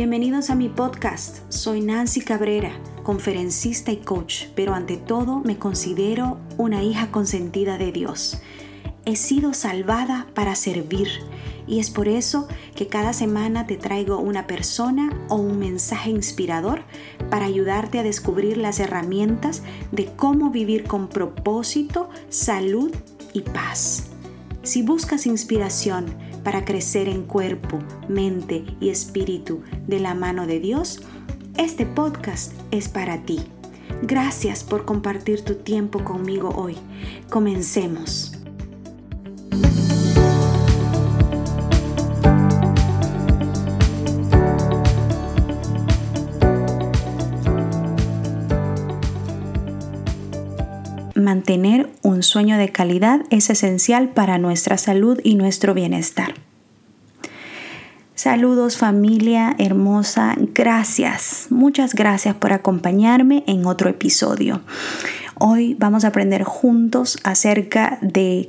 Bienvenidos a mi podcast. Soy Nancy Cabrera, conferencista y coach, pero ante todo me considero una hija consentida de Dios. He sido salvada para servir y es por eso que cada semana te traigo una persona o un mensaje inspirador para ayudarte a descubrir las herramientas de cómo vivir con propósito, salud y paz. Si buscas inspiración, para crecer en cuerpo, mente y espíritu de la mano de Dios, este podcast es para ti. Gracias por compartir tu tiempo conmigo hoy. Comencemos. Mantener un sueño de calidad es esencial para nuestra salud y nuestro bienestar. Saludos familia hermosa, gracias, muchas gracias por acompañarme en otro episodio. Hoy vamos a aprender juntos acerca de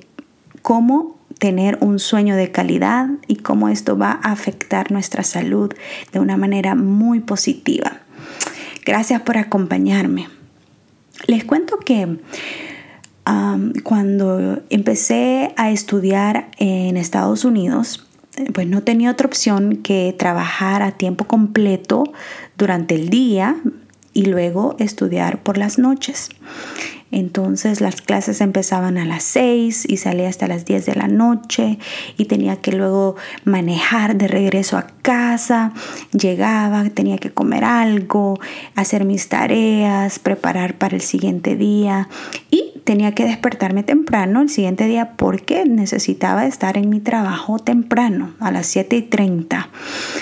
cómo tener un sueño de calidad y cómo esto va a afectar nuestra salud de una manera muy positiva. Gracias por acompañarme. Les cuento que cuando empecé a estudiar en Estados Unidos, pues no tenía otra opción que trabajar a tiempo completo durante el día y luego estudiar por las noches. Entonces las clases empezaban a las 6 y salía hasta las 10 de la noche y tenía que luego manejar de regreso a casa. Llegaba, tenía que comer algo, hacer mis tareas, preparar para el siguiente día y tenía que despertarme temprano el siguiente día porque necesitaba estar en mi trabajo temprano, a las 7 y 30.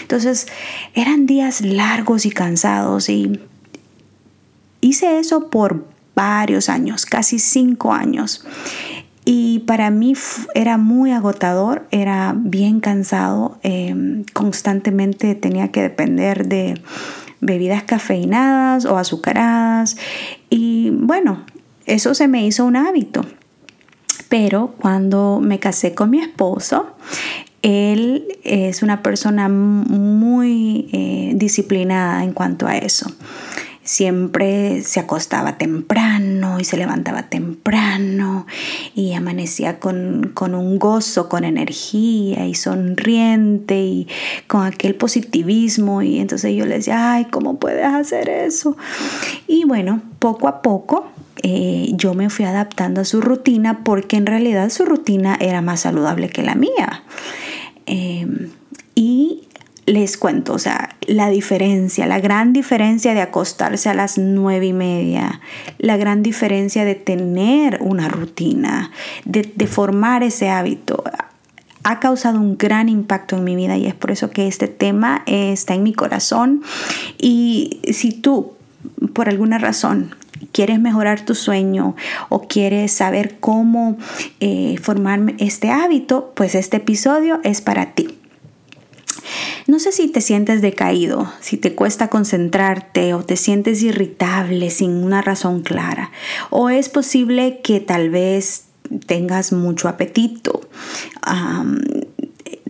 Entonces eran días largos y cansados y hice eso por varios años, casi cinco años. Y para mí era muy agotador, era bien cansado, em, constantemente tenía que depender de bebidas cafeinadas o azucaradas. Y bueno, eso se me hizo un hábito. Pero cuando me casé con mi esposo, él es una persona muy eh, disciplinada en cuanto a eso siempre se acostaba temprano y se levantaba temprano y amanecía con, un gozo, con energía y sonriente y con aquel positivismo y entonces yo le decía, ay, ¿cómo puedes hacer eso? Y bueno, poco a poco eh, yo me fui adaptando a su rutina porque en realidad su rutina era más saludable que la mía. Em, y les cuento, o sea, la diferencia, la gran diferencia de acostarse a las nueve y media, la gran diferencia de tener una rutina, de, formar ese hábito, ha causado un gran impacto en mi vida y es por eso que este tema está en mi corazón. Y si tú, por alguna razón, quieres mejorar tu sueño o quieres saber cómo eh, formar este hábito, pues este episodio es para ti. No sé si te sientes decaído, si te cuesta concentrarte o te sientes irritable sin una razón clara. O es posible que tal vez tengas mucho apetito.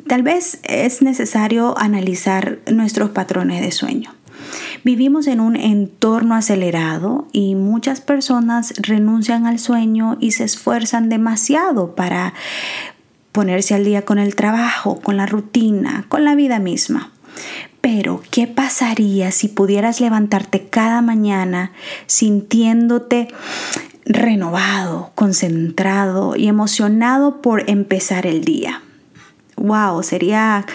tal vez es necesario analizar nuestros patrones de sueño. Vivimos en un entorno acelerado y muchas personas renuncian al sueño y se esfuerzan demasiado para ponerse al día con el trabajo, con la rutina, con la vida misma. Pero, ¿qué pasaría si pudieras levantarte cada mañana sintiéndote renovado, concentrado y emocionado por empezar el día? ¡Wow! Sería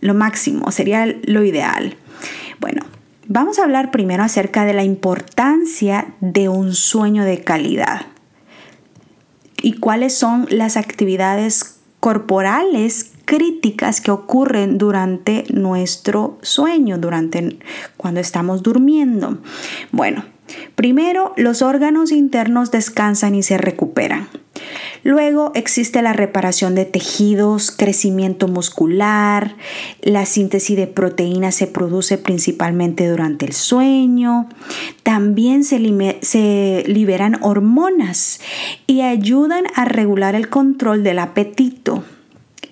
lo máximo, sería lo ideal. Bueno, vamos a hablar primero acerca de la importancia de un sueño de calidad y cuáles son las actividades corporales críticas que ocurren durante nuestro sueño, durante cuando estamos durmiendo. Bueno, primero los órganos internos descansan y se recuperan. Luego existe la reparación de tejidos, crecimiento muscular, la síntesis de proteínas se produce principalmente durante el sueño, también se, se, liberan hormonas y ayudan a regular el control del apetito,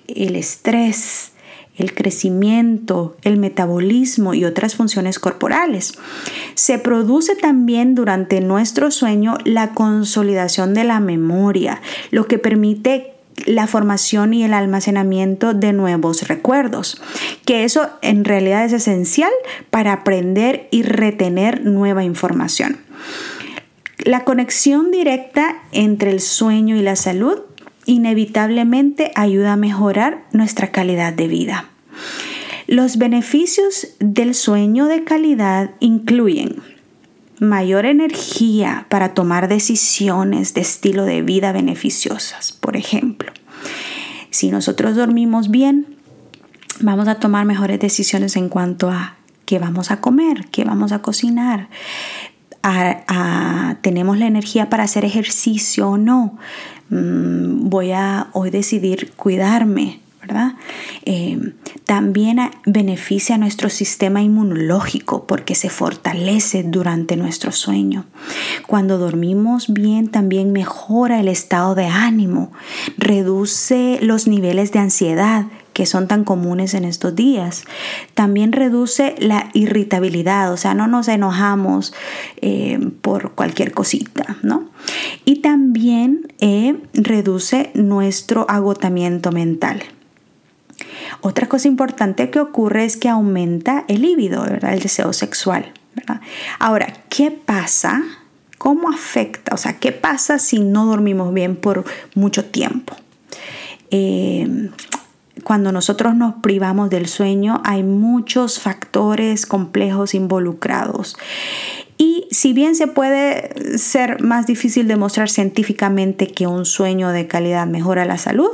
el estrés, el crecimiento, el metabolismo y otras funciones corporales. Se produce también durante nuestro sueño la consolidación de la memoria, lo que permite la formación y el almacenamiento de nuevos recuerdos, que eso en realidad es esencial para aprender y retener nueva información. La conexión directa entre el sueño y la salud inevitablemente ayuda a mejorar nuestra calidad de vida. Los beneficios del sueño de calidad incluyen mayor energía para tomar decisiones de estilo de vida beneficiosas. Por ejemplo, si nosotros dormimos bien, vamos a tomar mejores decisiones en cuanto a qué vamos a comer, qué vamos a cocinar. tenemos la energía para hacer ejercicio o no. Mm, voy a hoy decidir cuidarme, ¿verdad? Eh, también beneficia a nuestro sistema inmunológico porque se fortalece durante nuestro sueño. Cuando dormimos bien también mejora el estado de ánimo, reduce los niveles de ansiedad que son tan comunes en estos días. También reduce la irritabilidad, o sea, no nos enojamos eh, por cualquier cosita, ¿no? Y también eh, reduce nuestro agotamiento mental. Otra cosa importante que ocurre es que aumenta el líbido, ¿verdad? el deseo sexual. Ahora, ¿qué pasa? ¿Cómo afecta? O sea, ¿qué pasa si no dormimos bien por mucho tiempo? Eh, cuando nosotros nos privamos del sueño hay muchos factores complejos involucrados. Y si bien se puede ser más difícil demostrar científicamente que un sueño de calidad mejora la salud,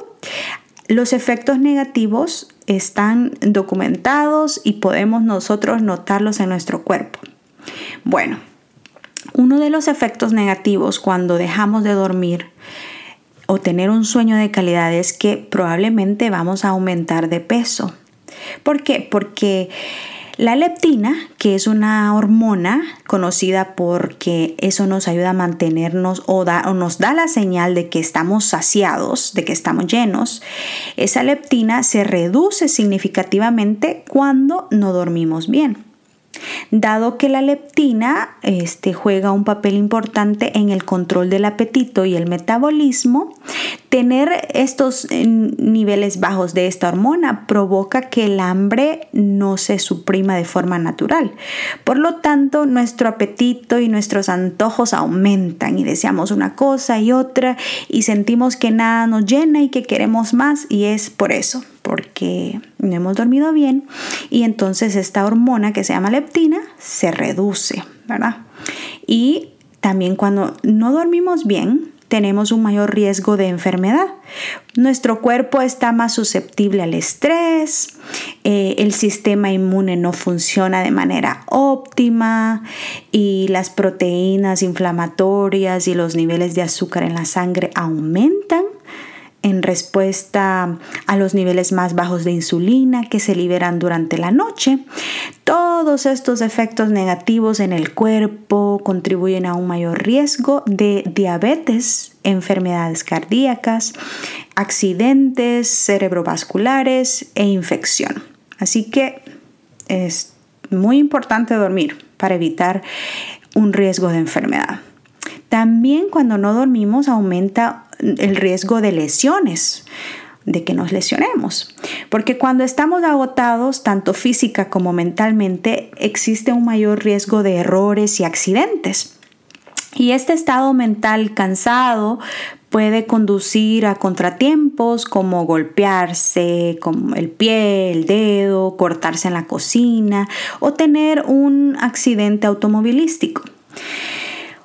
los efectos negativos están documentados y podemos nosotros notarlos en nuestro cuerpo. Bueno, uno de los efectos negativos cuando dejamos de dormir o tener un sueño de calidad es que probablemente vamos a aumentar de peso. ¿Por qué? Porque la leptina, que es una hormona conocida porque eso nos ayuda a mantenernos o, o, nos da la señal de que estamos saciados, de que estamos llenos, esa leptina se reduce significativamente cuando no dormimos bien. Dado que la leptina este, juega un papel importante en el control del apetito y el metabolismo, tener estos eh, niveles bajos de esta hormona provoca que el hambre no se suprima de forma natural. Por lo tanto, nuestro apetito y nuestros antojos aumentan y deseamos una cosa y otra y sentimos que nada nos llena y que queremos más y es por eso porque no hemos dormido bien y entonces esta hormona que se llama leptina se reduce, ¿verdad? Y también cuando no dormimos bien, tenemos un mayor riesgo de enfermedad. Nuestro cuerpo está más susceptible al estrés, eh, el sistema inmune no funciona de manera óptima y las proteínas inflamatorias y los niveles de azúcar en la sangre aumentan en respuesta a los niveles más bajos de insulina que se liberan durante la noche. Todos estos efectos negativos en el cuerpo contribuyen a un mayor riesgo de diabetes, enfermedades cardíacas, accidentes cerebrovasculares e infección. Así que es muy importante dormir para evitar un riesgo de enfermedad. También cuando no dormimos aumenta el riesgo de lesiones de que nos lesionemos. Porque cuando estamos agotados, tanto física como mentalmente, existe un mayor riesgo de errores y accidentes. Y este estado mental cansado puede conducir a contratiempos como golpearse con el pie, el dedo, cortarse en la cocina o tener un accidente automovilístico.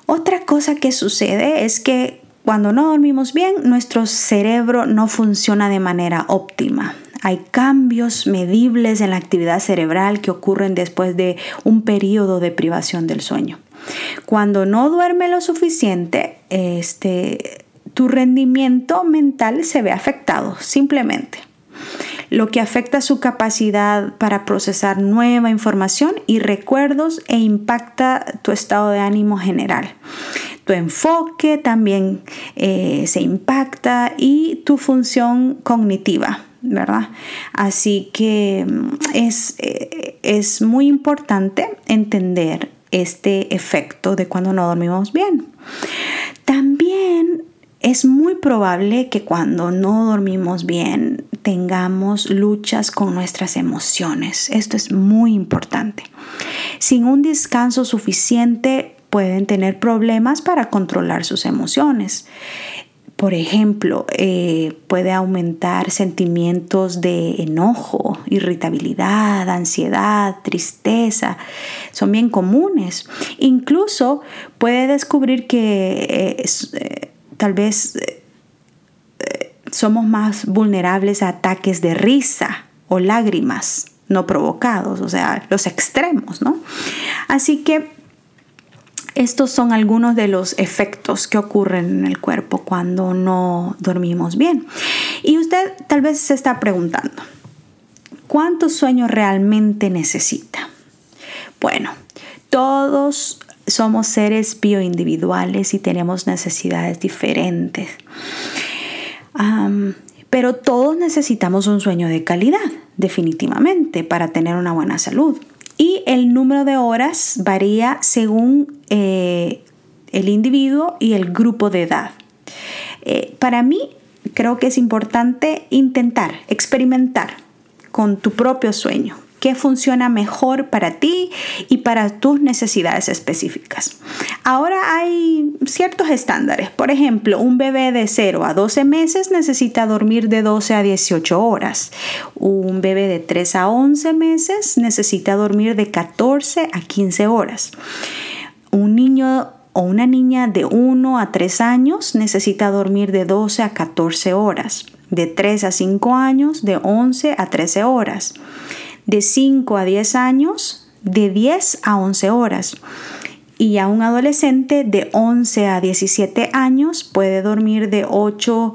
Otra cosa que sucede es que cuando no dormimos bien, nuestro cerebro no funciona de manera óptima. Hay cambios medibles en la actividad cerebral que ocurren después de un periodo de privación del sueño. Cuando no duerme lo suficiente, este, tu rendimiento mental se ve afectado, simplemente lo que afecta su capacidad para procesar nueva información y recuerdos e impacta tu estado de ánimo general. Tu enfoque también eh, se impacta y tu función cognitiva, ¿verdad? Así que mm, es, eh, es muy importante entender este efecto de cuando no dormimos bien. También es muy probable que cuando no dormimos bien tengamos luchas con nuestras emociones. Esto es muy importante. Sin un descanso suficiente pueden tener problemas para controlar sus emociones. Por ejemplo, eh, puede aumentar sentimientos de enojo, irritabilidad, ansiedad, tristeza. Son bien comunes. Incluso puede descubrir que eh, eh, tal vez somos más vulnerables a ataques de risa o lágrimas no provocados, o sea, los extremos, ¿no? Así que estos son algunos de los efectos que ocurren en el cuerpo cuando no dormimos bien. Y usted tal vez se está preguntando, ¿cuánto sueño realmente necesita? Bueno, todos somos seres bioindividuales y tenemos necesidades diferentes. pero todos necesitamos un sueño de calidad, definitivamente, para tener una buena salud. Y el número de horas varía según eh, el individuo y el grupo de edad. Eh, para mí, creo que es importante intentar, experimentar con tu propio sueño qué funciona mejor para ti y para tus necesidades específicas. Ahora hay ciertos estándares. Por ejemplo, un bebé de 0 a 12 meses necesita dormir de 12 a 18 horas. Un bebé de 3 a 11 meses necesita dormir de 14 a 15 horas. Un niño o una niña de 1 a 3 años necesita dormir de 12 a 14 horas. De 3 a 5 años, de 11 a 13 horas de 5 a 10 años de 10 a 11 horas. Y a un adolescente de 11 a 17 años puede dormir de 8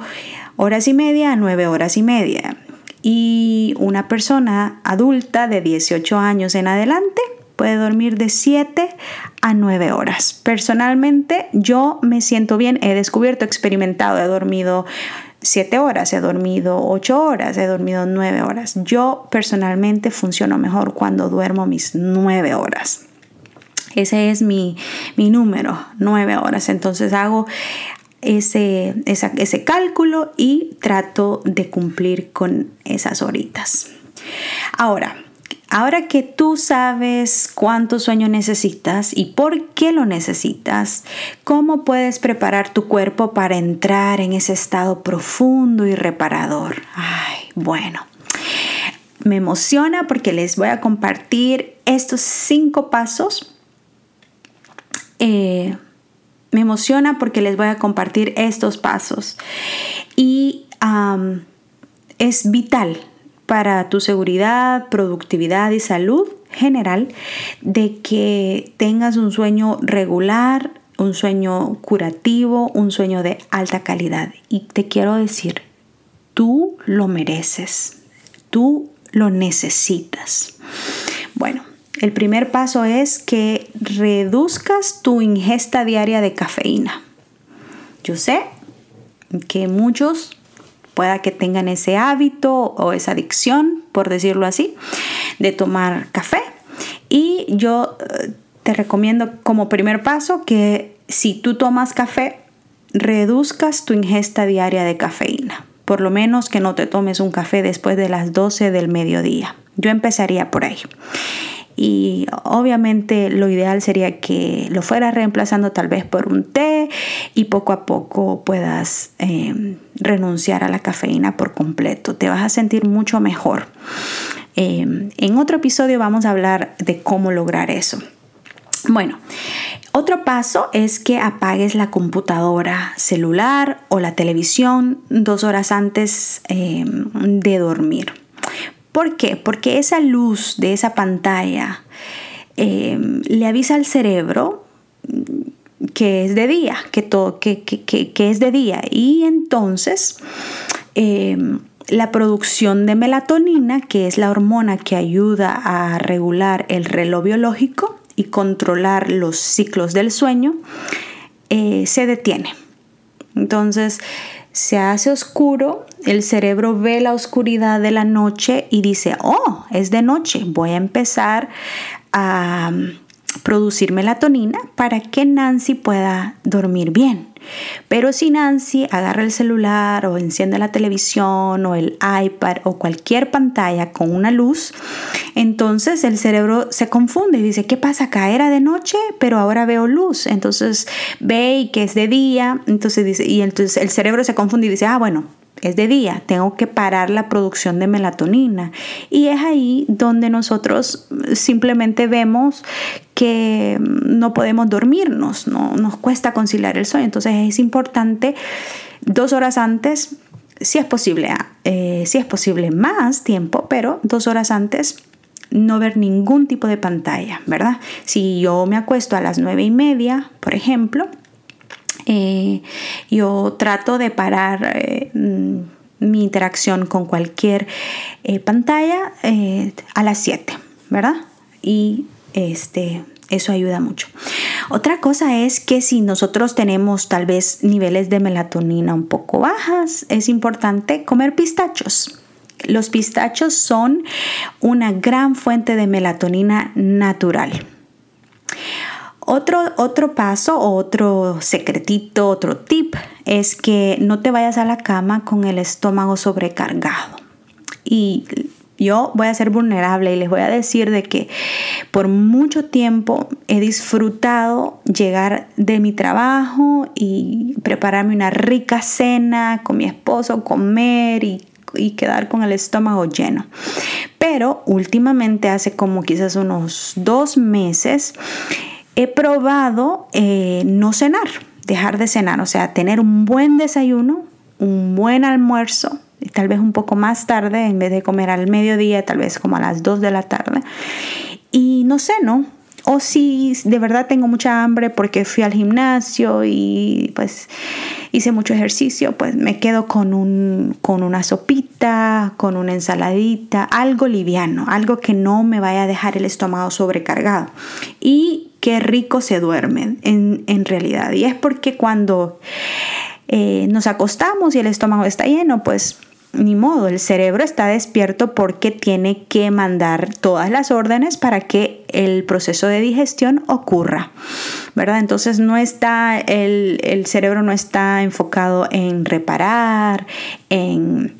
horas y media a 9 horas y media. Y una persona adulta de 18 años en adelante puede dormir de 7 a 9 horas. Personalmente yo me siento bien, he descubierto, experimentado, he dormido 7 horas, he dormido 8 horas, he dormido 9 horas. Yo personalmente funciono mejor cuando duermo mis 9 horas. Ese es mi, número, 9 horas. Entonces hago ese, ese cálculo y trato de cumplir con esas horitas. Ahora, Ahora que tú sabes cuánto sueño necesitas y por qué lo necesitas, ¿cómo puedes preparar tu cuerpo para entrar en ese estado profundo y reparador? Ay, bueno. Me emociona porque les voy a compartir estos cinco pasos. Eh, me emociona porque les voy a compartir estos pasos. Y es vital para tu seguridad, productividad y salud general de que tengas un sueño regular, un sueño curativo, un sueño de alta calidad. Y te quiero decir, tú lo mereces, tú lo necesitas. Bueno, el primer paso es que reduzcas tu ingesta diaria de cafeína. Yo sé que muchos pueda que tengan ese hábito o esa adicción, por decirlo así, de tomar café. Y yo eh, te recomiendo como primer paso que si tú tomas café, reduzcas tu ingesta diaria de cafeína. Por lo menos que no te tomes un café después de las 12 del mediodía. Yo empezaría por ahí y obviamente lo ideal sería que lo fueras reemplazando tal vez por un té y poco a poco puedas eh, renunciar a la cafeína por completo. Te vas a sentir mucho mejor. Eh, en otro episodio vamos a hablar de cómo lograr eso. Bueno, otro paso es que apagues la computadora celular o la televisión dos horas antes eh, de dormir. ¿Por qué? Porque esa luz de esa pantalla em, le avisa al cerebro que es de día, que, todo, que, es de día. Y entonces em, la producción de melatonina, que es la hormona que ayuda a regular el reloj biológico y controlar los ciclos del sueño, eh, se detiene. Entonces se hace oscuro el cerebro ve la oscuridad de la noche y dice, oh, es de noche, voy a empezar a producir melatonina para que Nancy pueda dormir bien. Pero si Nancy agarra el celular o enciende la televisión o el iPad o cualquier pantalla con una luz, entonces el cerebro se confunde y dice, ¿qué pasa acá? Era de noche, pero ahora veo luz. Entonces ve y que es de día, entonces dice, y entonces el cerebro se confunde y dice, ah, bueno, es de día, tengo que parar la producción de melatonina. Y es ahí donde nosotros simplemente vemos que no podemos dormirnos, no nos cuesta conciliar el sueño. Entonces es importante dos horas antes, si es posible, eh, si es posible más tiempo, pero dos horas antes no ver ningún tipo de pantalla, ¿verdad? Si yo me acuesto a las nueve y media, por ejemplo, eh, yo trato de parar eh, mi interacción con cualquier eh, pantalla a las 7, ¿verdad? Y este, eso ayuda mucho. Otra cosa es que si nosotros tenemos tal vez niveles de melatonina un poco bajas, es importante comer pistachos. Los pistachos son una gran fuente de melatonina natural. Otro, otro paso, otro secretito, otro tip es que no te vayas a la cama con el estómago sobrecargado. Y yo voy a ser vulnerable y les voy a decir de que por mucho tiempo he disfrutado llegar de mi trabajo y prepararme una rica cena con mi esposo, comer y y quedar con el estómago lleno. Pero últimamente, hace como quizás unos dos meses, he probado eh, no cenar, dejar de cenar, o sea, tener un buen desayuno, un buen almuerzo, y tal vez un poco más tarde, en vez de comer al mediodía, tal vez como a las 2 de la tarde, y no ceno. O si de verdad tengo mucha hambre porque fui al gimnasio y pues hice mucho ejercicio, pues me quedo con, un, con una sopita, con una ensaladita, algo liviano, algo que no me vaya a dejar el estómago sobrecargado. Y qué rico se duermen en, realidad. Y es porque cuando eh, nos acostamos y el estómago está lleno, pues ni modo, el cerebro está despierto porque tiene que mandar todas las órdenes para que el proceso de digestión ocurra, ¿verdad? Entonces no está, el, el cerebro no está enfocado en reparar, en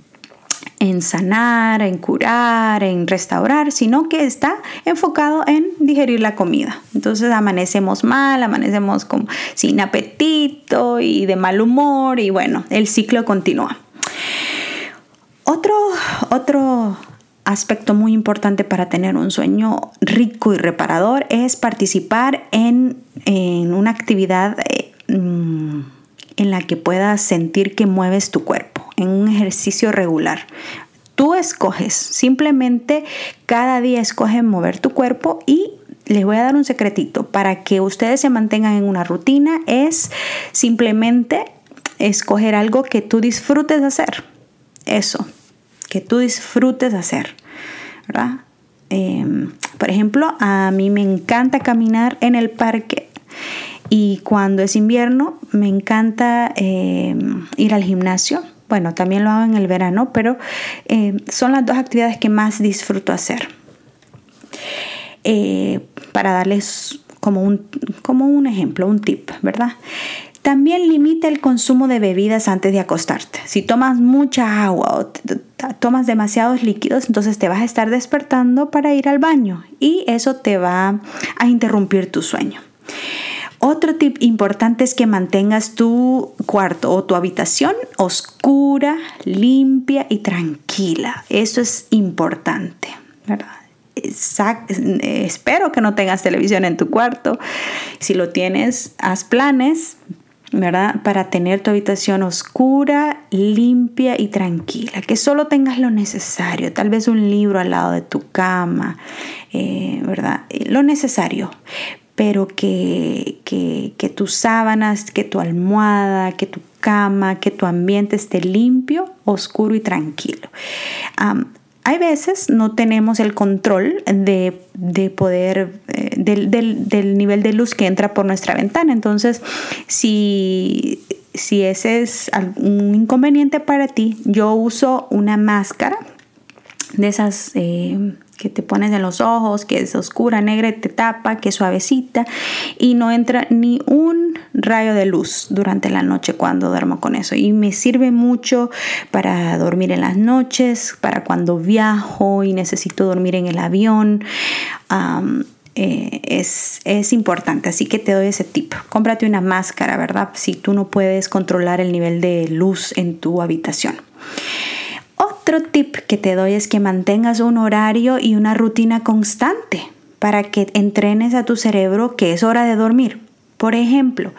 en sanar, en curar, en restaurar, sino que está enfocado en digerir la comida. Entonces amanecemos mal, amanecemos como sin apetito y de mal humor y bueno, el ciclo continúa. Otro, otro aspecto muy importante para tener un sueño rico y reparador es participar en, una actividad eh, mm, en la que puedas sentir que mueves tu cuerpo en un ejercicio regular. Tú escoges, simplemente cada día escoge mover tu cuerpo y les voy a dar un secretito para que ustedes se mantengan en una rutina es simplemente escoger algo que tú disfrutes hacer. Eso, que tú disfrutes hacer, ¿verdad? Em, por ejemplo, a mí me encanta caminar en el parque y cuando es invierno me encanta em, ir al gimnasio bueno, también lo hago en el verano, pero eh, son las dos actividades que más disfruto hacer. Eh, para darles como un, como un ejemplo, un tip, ¿verdad? También limita el consumo de bebidas antes de acostarte. Si tomas mucha agua o tomas demasiados líquidos, entonces te vas a estar despertando para ir al baño y eso te va a interrumpir tu sueño. Otro tip importante es que mantengas tu cuarto o tu habitación oscura, limpia y tranquila. Eso es importante, ¿verdad? espero que no tengas televisión en tu cuarto. Si lo tienes, haz planes, ¿verdad? Para tener tu habitación oscura, limpia y tranquila. Que solo tengas lo necesario, tal vez un libro al lado de tu cama, eh, ¿verdad? Lo necesario pero que, que, tus sábanas, que tu almohada, que tu cama, que tu ambiente esté limpio, oscuro y tranquilo. hay veces no tenemos el control de, poder, eh, del, del, nivel de luz que entra por nuestra ventana. Entonces, si si ese es un inconveniente para ti, yo uso una máscara de esas eh, que te pones en los ojos, que es oscura, negra te tapa, que es suavecita y no entra ni un rayo de luz durante la noche cuando duermo con eso. Y me sirve mucho para dormir en las noches, para cuando viajo y necesito dormir en el avión. Eh, es, es, importante, así que te doy ese tip. Cómprate una máscara, ¿verdad? Si tú no puedes controlar el nivel de luz en tu habitación. Otro tip que te doy es que mantengas un horario y una rutina constante para que entrenes a tu cerebro que es hora de dormir. Por ejemplo,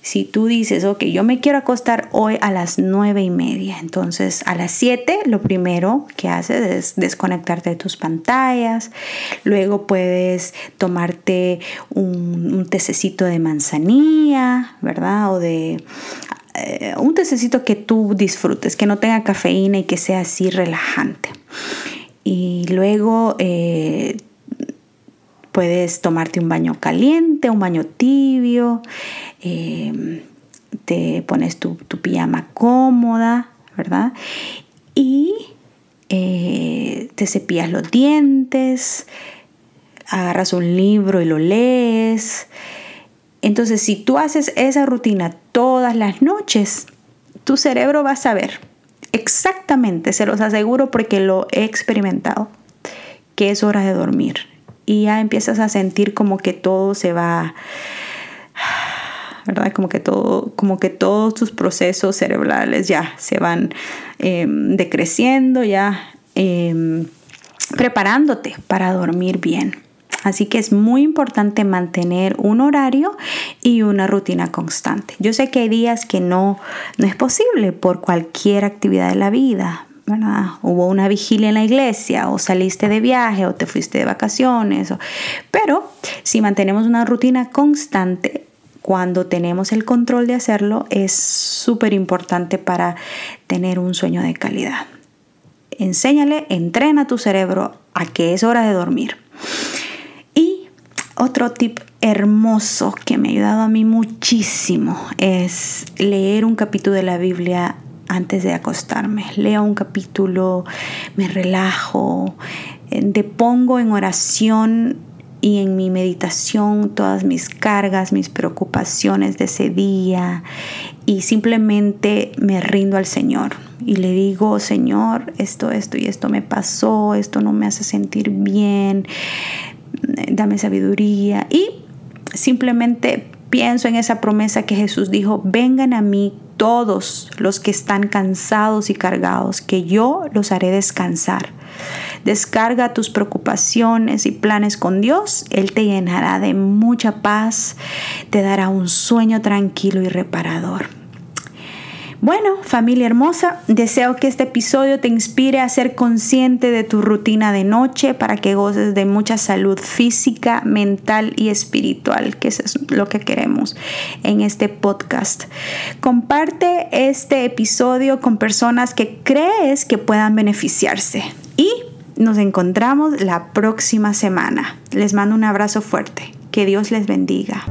si tú dices, ok, yo me quiero acostar hoy a las nueve y media, entonces a las 7 lo primero que haces es desconectarte de tus pantallas, luego puedes tomarte un, un tececito de manzanilla, ¿verdad? O de eh, un tececito que tú disfrutes, que no tenga cafeína y que sea así relajante. Y luego eh, puedes tomarte un baño caliente, un baño tibio, eh, te pones tu, tu, pijama cómoda, ¿verdad? Y te cepillas los dientes, agarras un libro y lo lees. Entonces, si tú haces esa rutina todas las noches, tu cerebro va a saber exactamente, se los aseguro porque lo he experimentado, que es hora de dormir. Y ya empiezas a sentir como que todo se va, ¿verdad? Como que, todo, como que todos tus procesos cerebrales ya se van em, decreciendo, ya em, preparándote para dormir bien. Así que es muy importante mantener un horario y una rutina constante. Yo sé que hay días que no, no es posible por cualquier actividad de la vida, ¿verdad? Hubo una vigilia en la iglesia o saliste de viaje o te fuiste de vacaciones. Pero si mantenemos una rutina constante, cuando tenemos el control de hacerlo, es súper importante para tener un sueño de calidad. Enséñale, entrena tu cerebro a que es hora de dormir. Otro tip hermoso que me ha ayudado a mí muchísimo es leer un capítulo de la Biblia antes de acostarme. Leo un capítulo, me relajo, eh, depongo en oración y en mi meditación todas mis cargas, mis preocupaciones de ese día y simplemente me rindo al Señor y le digo, Señor, esto, esto y esto me pasó, esto no me hace sentir bien, dame sabiduría y simplemente pienso en esa promesa que Jesús dijo, vengan a mí todos los que están cansados y cargados, que yo los haré descansar. Descarga tus preocupaciones y planes con Dios, Él te llenará de mucha paz, te dará un sueño tranquilo y reparador. Bueno, familia hermosa, deseo que este episodio te inspire a ser consciente de tu rutina de noche para que goces de mucha salud física, mental y espiritual, que eso es lo que queremos en este podcast. Comparte este episodio con personas que crees que puedan beneficiarse y nos encontramos la próxima semana. Les mando un abrazo fuerte. Que Dios les bendiga.